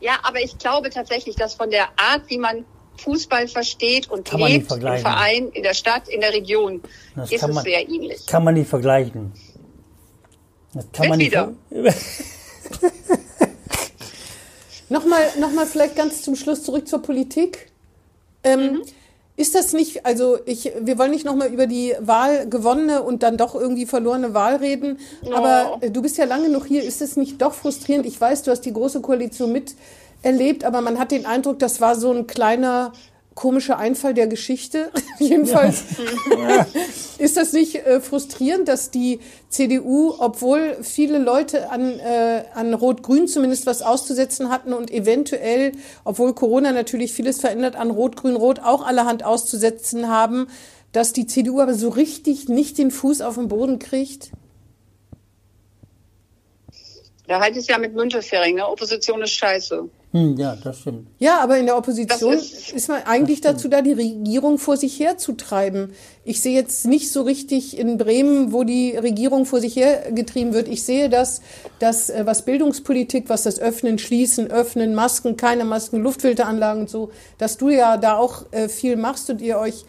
ja, aber ich glaube tatsächlich, dass von der Art, wie man Fußball versteht und Kann lebt im. Verein, in der Stadt, in der Region, Das ist es man- sehr ähnlich. Kann man nicht vergleichen. Das kann man nicht. Ver- Nochmal, nochmal vielleicht ganz zum Schluss zurück zur Politik. Ähm, Ist das nicht, also ich, wir wollen nicht nochmal über die Wahl gewonnene und dann doch irgendwie verlorene Wahl reden, aber äh, du bist ja lange noch hier. Ist es nicht doch frustrierend? Ich weiß, du hast die große Koalition miterlebt, aber man hat den Eindruck, das war so ein kleiner komischer Einfall der Geschichte. Jedenfalls ist das nicht äh, frustrierend, dass die CDU, obwohl viele Leute an, äh, an Rot-Grün zumindest was auszusetzen hatten und eventuell, obwohl Corona natürlich vieles verändert, an Rot-Grün-Rot auch allerhand auszusetzen haben, dass die CDU aber so richtig nicht den Fuß auf den Boden kriegt? Da halt es ja mit Müntefering, ne? Opposition ist scheiße. Hm, ja, das stimmt. Ja, aber in der Opposition ist, ist- man eigentlich dazu da, die Regierung vor sich herzutreiben. Ich sehe jetzt nicht so richtig in Bremen, wo die Regierung vor sich hergetrieben wird. Ich sehe das, dass äh, was Bildungspolitik, was das Öffnen, Schließen, Öffnen, Masken, keine Masken, Luftfilteranlagen und so, dass du ja da auch äh, viel machst und ihr euch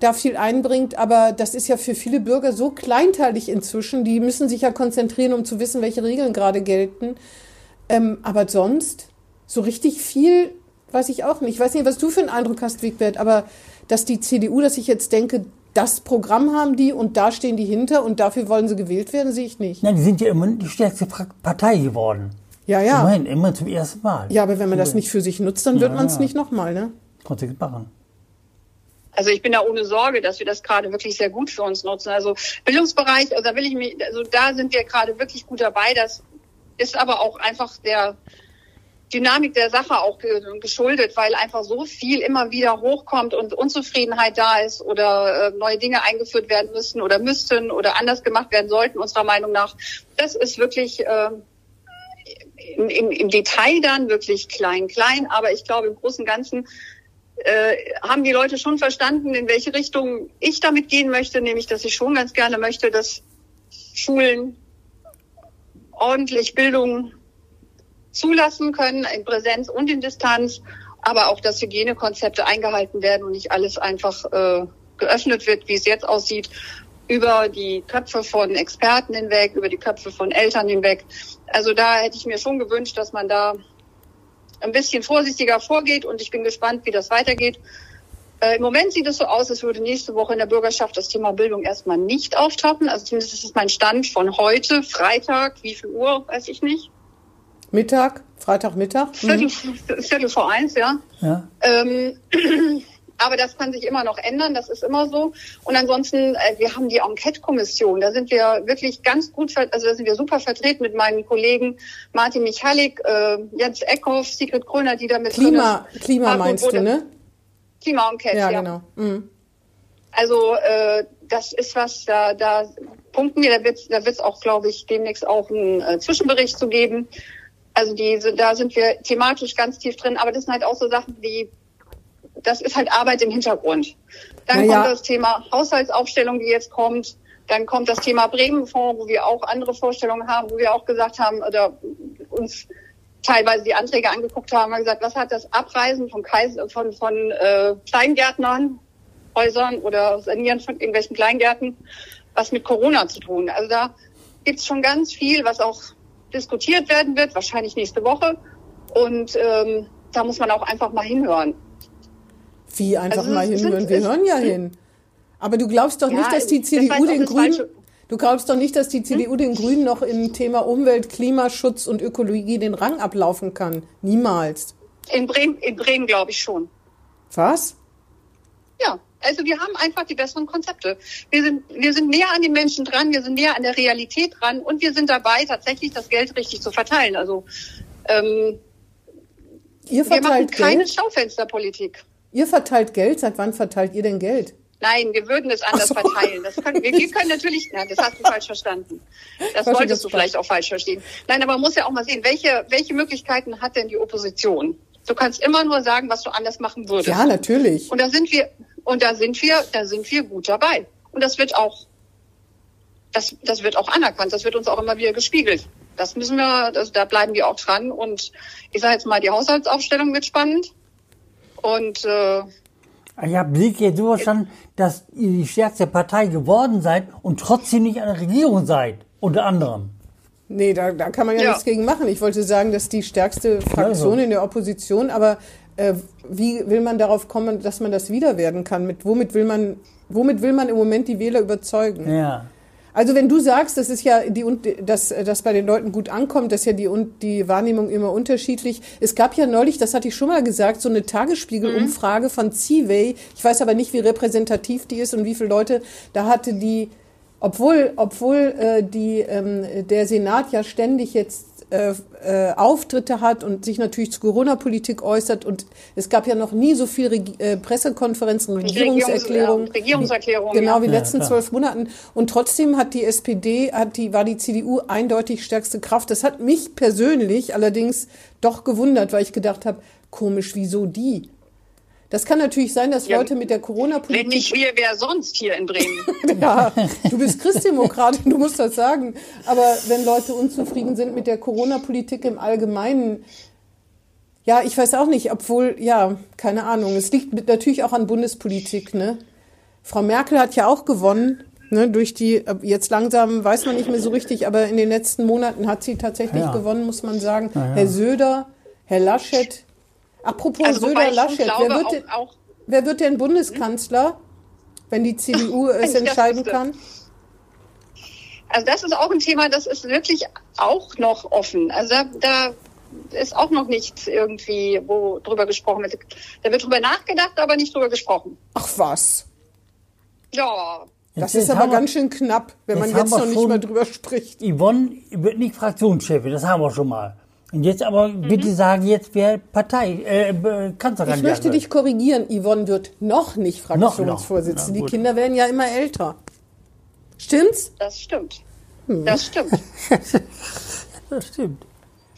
da viel einbringt, aber das ist ja für viele Bürger so kleinteilig inzwischen, die müssen sich ja konzentrieren, um zu wissen, welche Regeln gerade gelten. Ähm, aber sonst, so richtig viel weiß ich auch nicht. Ich weiß nicht, was du für einen Eindruck hast, Wigbert, aber dass die CDU, dass ich jetzt denke, das Programm haben die und da stehen die hinter und dafür wollen sie gewählt werden, sehe ich nicht. Nein, die sind ja immer die stärkste Partei geworden. Ja, ja. Immerhin, immer zum ersten Mal. Ja, aber wenn man das nicht für sich nutzt, dann wird Ja. man es nicht nochmal, ne? Ich machen. Also ich bin da ohne Sorge, dass wir das gerade wirklich sehr gut für uns nutzen. Also Bildungsbereich, also da will ich mich, also da sind wir gerade wirklich gut dabei. Das ist aber auch einfach der Dynamik der Sache auch ge- geschuldet, weil einfach so viel immer wieder hochkommt und Unzufriedenheit da ist oder äh, neue Dinge eingeführt werden müssen oder müssten oder anders gemacht werden sollten, unserer Meinung nach. Das ist wirklich äh, im, im, im Detail dann wirklich klein, klein, aber ich glaube im Großen und Ganzen äh, haben die Leute schon verstanden, in welche Richtung ich damit gehen möchte, nämlich dass ich schon ganz gerne möchte, dass Schulen ordentlich Bildung zulassen können, in Präsenz und in Distanz, aber auch, dass Hygienekonzepte eingehalten werden und nicht alles einfach äh, geöffnet wird, wie es jetzt aussieht, über die Köpfe von Experten hinweg, über die Köpfe von Eltern hinweg. Also da hätte ich mir schon gewünscht, dass man da ein bisschen vorsichtiger vorgeht und ich bin gespannt, wie das weitergeht. Äh, Im Moment sieht es so aus, als würde nächste Woche in der Bürgerschaft das Thema Bildung erstmal nicht auftauchen. Also zumindest ist es mein Stand von heute, Freitag, wie viel Uhr, weiß ich nicht. Mittag, Freitagmittag. Viertel, Mhm. Viertel vor eins, ja. Ja. Ähm, aber das kann sich immer noch ändern, das ist immer so. Und ansonsten, äh, wir haben die Enquete-Kommission, da sind wir wirklich ganz gut, also da sind wir super vertreten mit meinen Kollegen Martin Michalik, äh, Jens Eckhoff, Sigrid Kröner, die da mit Klima, drin ist. Klima meinst du, Bode. ne? Klima-Enquete, Ja, ja. genau. Mhm. Also äh, das ist was, da, da punkten wir, da wird es da wird's auch, glaube ich, demnächst auch einen äh, Zwischenbericht zu geben. Also diese, da sind wir thematisch ganz tief drin, aber das sind halt auch so Sachen wie, das ist halt Arbeit im Hintergrund. Dann Naja. kommt das Thema Haushaltsaufstellung, die jetzt kommt. Dann kommt das Thema Bremenfonds, wo wir auch andere Vorstellungen haben, wo wir auch gesagt haben oder uns teilweise die Anträge angeguckt haben, haben gesagt, was hat das Abreisen von, Kaiser, von, von äh, Kleingärtnern, Häusern oder Sanieren von irgendwelchen Kleingärten, was mit Corona zu tun. Also da gibt's schon ganz viel, was auch diskutiert werden wird, wahrscheinlich nächste Woche. Und ähm, da muss man auch einfach mal hinhören. Wie einfach Also, mal hinhören? Wir hören ja hin. Aber du glaubst doch Ja, nicht, dass die CDU auch den Grünen. Du glaubst doch nicht, dass die CDU den Grünen noch im Thema Umwelt, Klimaschutz und Ökologie den Rang ablaufen kann. Niemals. In Bremen, in Bremen glaube ich schon. Was? Ja, also wir haben einfach die besseren Konzepte. Wir sind, wir sind näher an den Menschen dran, wir sind näher an der Realität dran und wir sind dabei, tatsächlich das Geld richtig zu verteilen. Also ähm, Ihr wir machen verteilt keine Geld? Schaufensterpolitik. Ihr verteilt Geld? Seit wann verteilt ihr denn Geld? Nein, wir würden es anders so. verteilen. Das können, wir, wir können natürlich, na, das hast du falsch verstanden. Das Verstehe solltest das du vielleicht auch falsch verstehen. Nein, aber man muss ja auch mal sehen, welche, welche Möglichkeiten hat denn die Opposition? Du kannst immer nur sagen, was du anders machen würdest. Ja, natürlich. Und da sind wir, und da sind wir, da sind wir gut dabei. Und das wird auch, das, das wird auch anerkannt. Das wird uns auch immer wieder gespiegelt. Das müssen wir, das, da bleiben wir auch dran. Und ich sage jetzt mal, die Haushaltsaufstellung wird spannend. Und äh, Ich habe Sie jetzt so verstanden, dass ihr die stärkste Partei geworden seid und trotzdem nicht an der Regierung seid. Unter anderem. Nee, da, da kann man ja, Ja. nichts gegen machen. Ich wollte sagen, dass die stärkste Fraktion Also. in der Opposition, aber äh, wie will man darauf kommen, dass man das wieder werden kann? Mit womit will man, womit will man im Moment die Wähler überzeugen? Ja. Also wenn du sagst, das ist ja die dass das bei den Leuten gut ankommt, das ist ja die und die Wahrnehmung immer unterschiedlich. Es gab ja neulich, das hatte ich schon mal gesagt, so eine Tagesspiegel-Umfrage von Seaway. Ich weiß aber nicht, wie repräsentativ die ist und wie viele Leute. Da hatte die, obwohl obwohl äh, die ähm, der Senat ja ständig jetzt äh, äh, Auftritte hat und sich natürlich zur Corona-Politik äußert und es gab ja noch nie so viele Regi äh, Pressekonferenzen, Regierungserklärungen. Regierungserklärungen, Genau, ja. wie in den Ja, letzten klar. zwölf Monaten. Und trotzdem hat die SPD, hat die, war die CDU eindeutig stärkste Kraft. Das hat mich persönlich allerdings doch gewundert, weil ich gedacht habe, komisch, wieso die? Das kann natürlich sein, dass Ja, Leute mit der wenn Corona-Politik. nicht wir, wer sonst hier in Bremen? Ja, du bist Christdemokratin, du musst das sagen. Aber wenn Leute unzufrieden sind mit der Corona-Politik im Allgemeinen, ja, ich weiß auch nicht, obwohl, ja, keine Ahnung. Es liegt natürlich auch an Bundespolitik, ne? Frau Merkel hat ja auch gewonnen, ne, durch die, jetzt langsam weiß man nicht mehr so richtig, aber in den letzten Monaten hat sie tatsächlich Ja. gewonnen, muss man sagen. Ja, ja. Herr Söder, Herr Laschet. Apropos Also Söder, wobei ich schon Laschet, glaube, wer wird, auch, denn, auch wer wird denn Bundeskanzler, wenn die CDU es entscheiden kann? Also das ist auch ein Thema, das ist wirklich auch noch offen. Also da, da ist auch noch nichts irgendwie, wo drüber gesprochen wird. Da wird drüber nachgedacht, aber nicht drüber gesprochen. Ach was. Ja, Das Jetzt ist aber haben wir- ganz schön knapp, wenn man jetzt jetzt noch nicht mal drüber spricht. Yvonne wird nicht Fraktionschefin, das haben wir schon mal. Und jetzt aber bitte sagen jetzt, wer Partei, äh, äh, Ich möchte wird. dich korrigieren, Yvonne wird noch nicht Fraktionsvorsitzende. Die. Kinder werden ja immer älter. Stimmt's? das stimmt. Hm. Das stimmt. Das stimmt.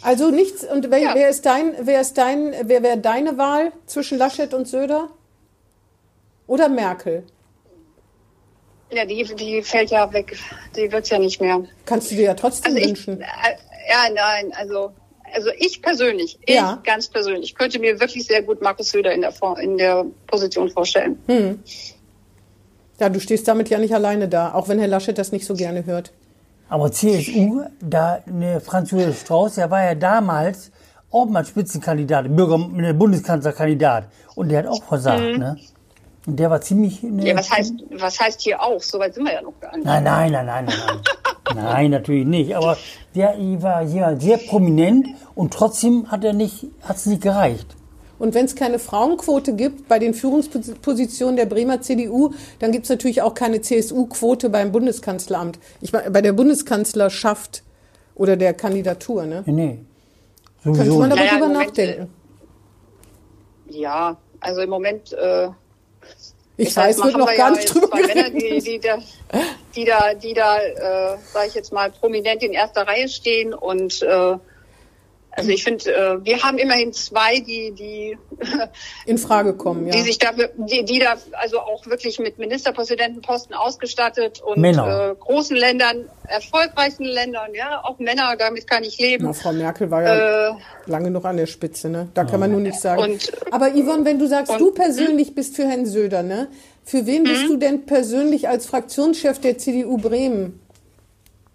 Also nichts. Und wer, Ja. wer ist dein, wer ist dein, wer wäre deine Wahl zwischen Laschet und Söder? Oder Merkel? Ja, die, die fällt ja weg. Die wird's ja nicht mehr. Kannst du dir ja trotzdem Also ich, wünschen. äh, ja, nein, also, also ich persönlich, ich Ja. ganz persönlich, könnte mir wirklich sehr gut Markus Söder in der, in der Position vorstellen. Hm. Ja, du stehst damit ja nicht alleine da, auch wenn Herr Laschet das nicht so gerne hört. Aber CSU, da ne, Franz Josef Strauß, der war ja damals auch mal Spitzenkandidat, Bürger, ne, Bundeskanzlerkandidat. Und der hat auch versagt, ne? Und der war ziemlich. Ne. Ja, was heißt, was heißt hier auch? So weit sind wir ja noch gar nicht. Nein, nein, nein, nein, nein. Nein, nein natürlich nicht. Aber der war jemand sehr prominent und trotzdem hat er nicht, hat es nicht gereicht. Und wenn es keine Frauenquote gibt bei den Führungspositionen der Bremer CDU, dann gibt es natürlich auch keine CSU-Quote beim Bundeskanzleramt. Ich meine, bei der Bundeskanzlerschaft oder der Kandidatur, ne? Nee, nee. Könnte Sowieso man nicht. aber Naja, nachdenken. Ja, also im Moment, äh, Ich sag weiß, wird noch gar ja nicht drüber zwei Männer, die, die da, die da, die da, äh, sag ich jetzt mal, prominent in erster Reihe stehen und äh, Also ich finde, äh, wir haben immerhin zwei, die, die, In Frage kommen, ja. die sich da, die, die da also auch wirklich mit Ministerpräsidentenposten ausgestattet und Männer. Äh, großen Ländern, erfolgreichen Ländern, ja, auch Männer, damit kann ich leben. Na, Frau Merkel war ja Äh, lange noch an der Spitze, ne? Da kann man nur nicht sagen. Und- Aber Yvonne, wenn du sagst, und- du persönlich bist für Herrn Söder, ne? Für wen bist Mhm. du denn persönlich als Fraktionschef der CDU Bremen?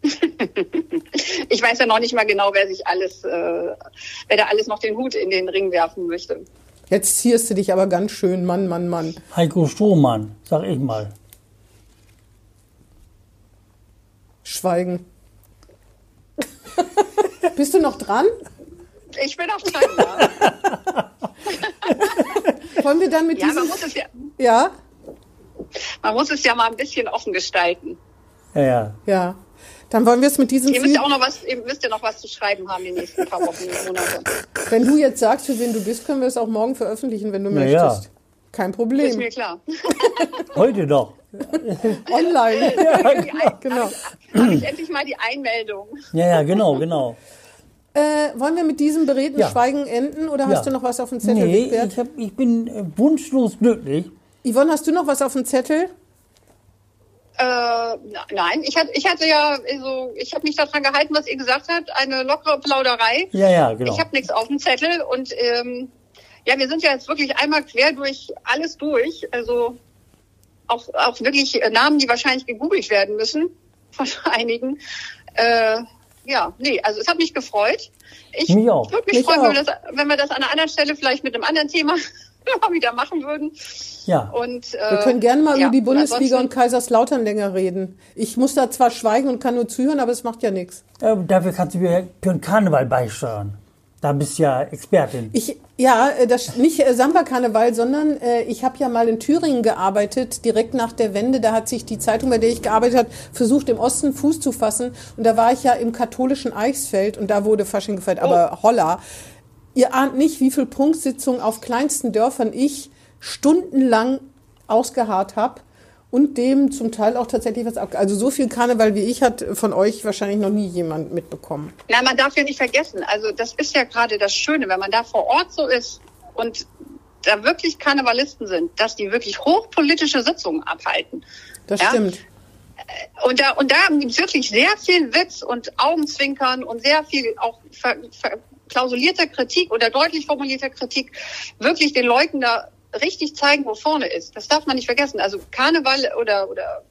ich weiß ja noch nicht mal genau, wer sich alles, äh, wer da alles noch den Hut in den Ring werfen möchte. Jetzt zierst du dich aber ganz schön, Mann, Mann, Mann. Heiko Strohmann, sag ich mal. Schweigen. bist du noch dran? Ich bin auf dran. Ja, Wollen wir dann mit ja man, diesem... muss es ja, Ja, man muss es ja mal ein bisschen offen gestalten. Ja, ja. ja. Dann wollen wir es mit diesem Ihr müsst ja auch noch was, ihr müsst ja noch was zu schreiben haben die nächsten paar Wochen und Monate. Wenn du jetzt sagst, für wen du bist, können wir es auch morgen veröffentlichen, wenn du Na ja. möchtest. Kein Ist Problem. mir klar. Heute doch. Online. genau. genau. Habe ich endlich mal die Einmeldung. Ja, ja, genau, genau. Äh, wollen wir mit diesem beredten Ja. Schweigen enden oder Ja. hast du noch was auf dem Zettel, Nee, ich, hab, ich bin äh, wunschlos glücklich. Yvonne, hast du noch was auf dem Zettel? Äh, nein, ich hatte, ich hatte ja, also, ich habe mich daran gehalten, was ihr gesagt habt, eine lockere Plauderei. Ja, ja, genau. Ich habe nichts auf dem Zettel und ähm, ja, wir sind ja jetzt wirklich einmal quer durch alles durch. Also auch, auch wirklich äh, Namen, die wahrscheinlich gegoogelt werden müssen von einigen. Äh, ja, nee, also es hat mich gefreut. Ich Mich auch. würde mich Mich freuen, wenn wir, das, wenn wir das an einer anderen Stelle vielleicht mit einem anderen Thema mal wieder machen würden. ja. Und, äh, Wir können gerne mal ja, über die Bundesliga und Kaiserslautern länger reden. Ich muss da zwar schweigen und kann nur zuhören, aber es macht ja nichts. Äh, dafür kannst du mir für den Karneval beisteuern. Da bist du ja Expertin. Ich, ja, äh, das, nicht äh, Samba-Karneval, sondern äh, ich habe ja mal in Thüringen gearbeitet, direkt nach der Wende. Da hat sich die Zeitung, bei der ich gearbeitet habe, versucht, im Osten Fuß zu fassen. Und da war ich ja im katholischen Eichsfeld und da wurde Fasching gefeiert. Aber holla, ihr ahnt nicht, wie viel Prunksitzungen auf kleinsten Dörfern ich stundenlang ausgeharrt habe. Und dem zum Teil auch tatsächlich was ab. Also so viel Karneval wie ich hat von euch wahrscheinlich noch nie jemand mitbekommen. Na, man darf ja nicht vergessen, also das ist ja gerade das Schöne, wenn man da vor Ort so ist und da wirklich Karnevalisten sind, dass die wirklich hochpolitische Sitzungen abhalten. Das Ja. stimmt. Und da, und da gibt es wirklich sehr viel Witz und Augenzwinkern und sehr viel auch ver, ver, klausulierter Kritik oder deutlich formulierter Kritik, wirklich den Leuten da richtig zeigen, wo vorne ist. Das darf man nicht vergessen. Also Karneval oder, oder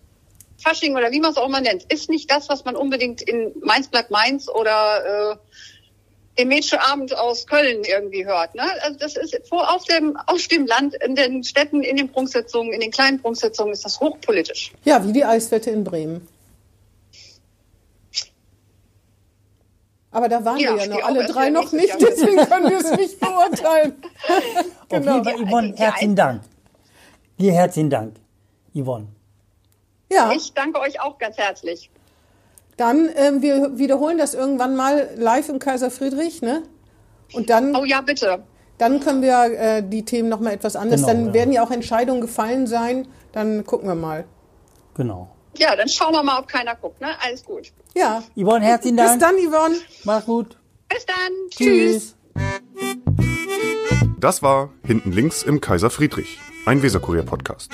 Fasching oder wie man es auch immer nennt, ist nicht das, was man unbedingt in Mainz bleibt Mainz oder äh, im Mädchenabend aus Köln irgendwie hört. Ne? Also das ist vor, auf dem auf dem Land, in den Städten, in den Prunksitzungen, in den kleinen Prunksitzungen ist das hochpolitisch. Ja, wie die Eiswette in Bremen. Aber da waren Ja, wir ja noch alle drei noch nicht, Jahr. deswegen können wir es nicht beurteilen. genau. Auf jeden Fall, Yvonne, herzlichen Dank. Dir herzlichen Dank, Yvonne. Ja, Ich danke euch auch ganz herzlich. dann ähm, wir wiederholen das irgendwann mal live im Kaiser Friedrich, ne? Und dann, Oh ja, bitte. dann können wir äh, die Themen noch mal etwas anders. Genau, dann ja. werden ja auch Entscheidungen gefallen sein. Dann gucken wir mal. Genau. Ja, dann schauen wir mal, ob keiner guckt. Ne? Alles gut. Ja. Yvonne, herzlichen Bis Dank. dann, Yvonne. Mach's gut. Bis dann. Tschüss. Tschüss. Das war Hinten links im Kaiser Friedrich, ein Weserkurier-Podcast.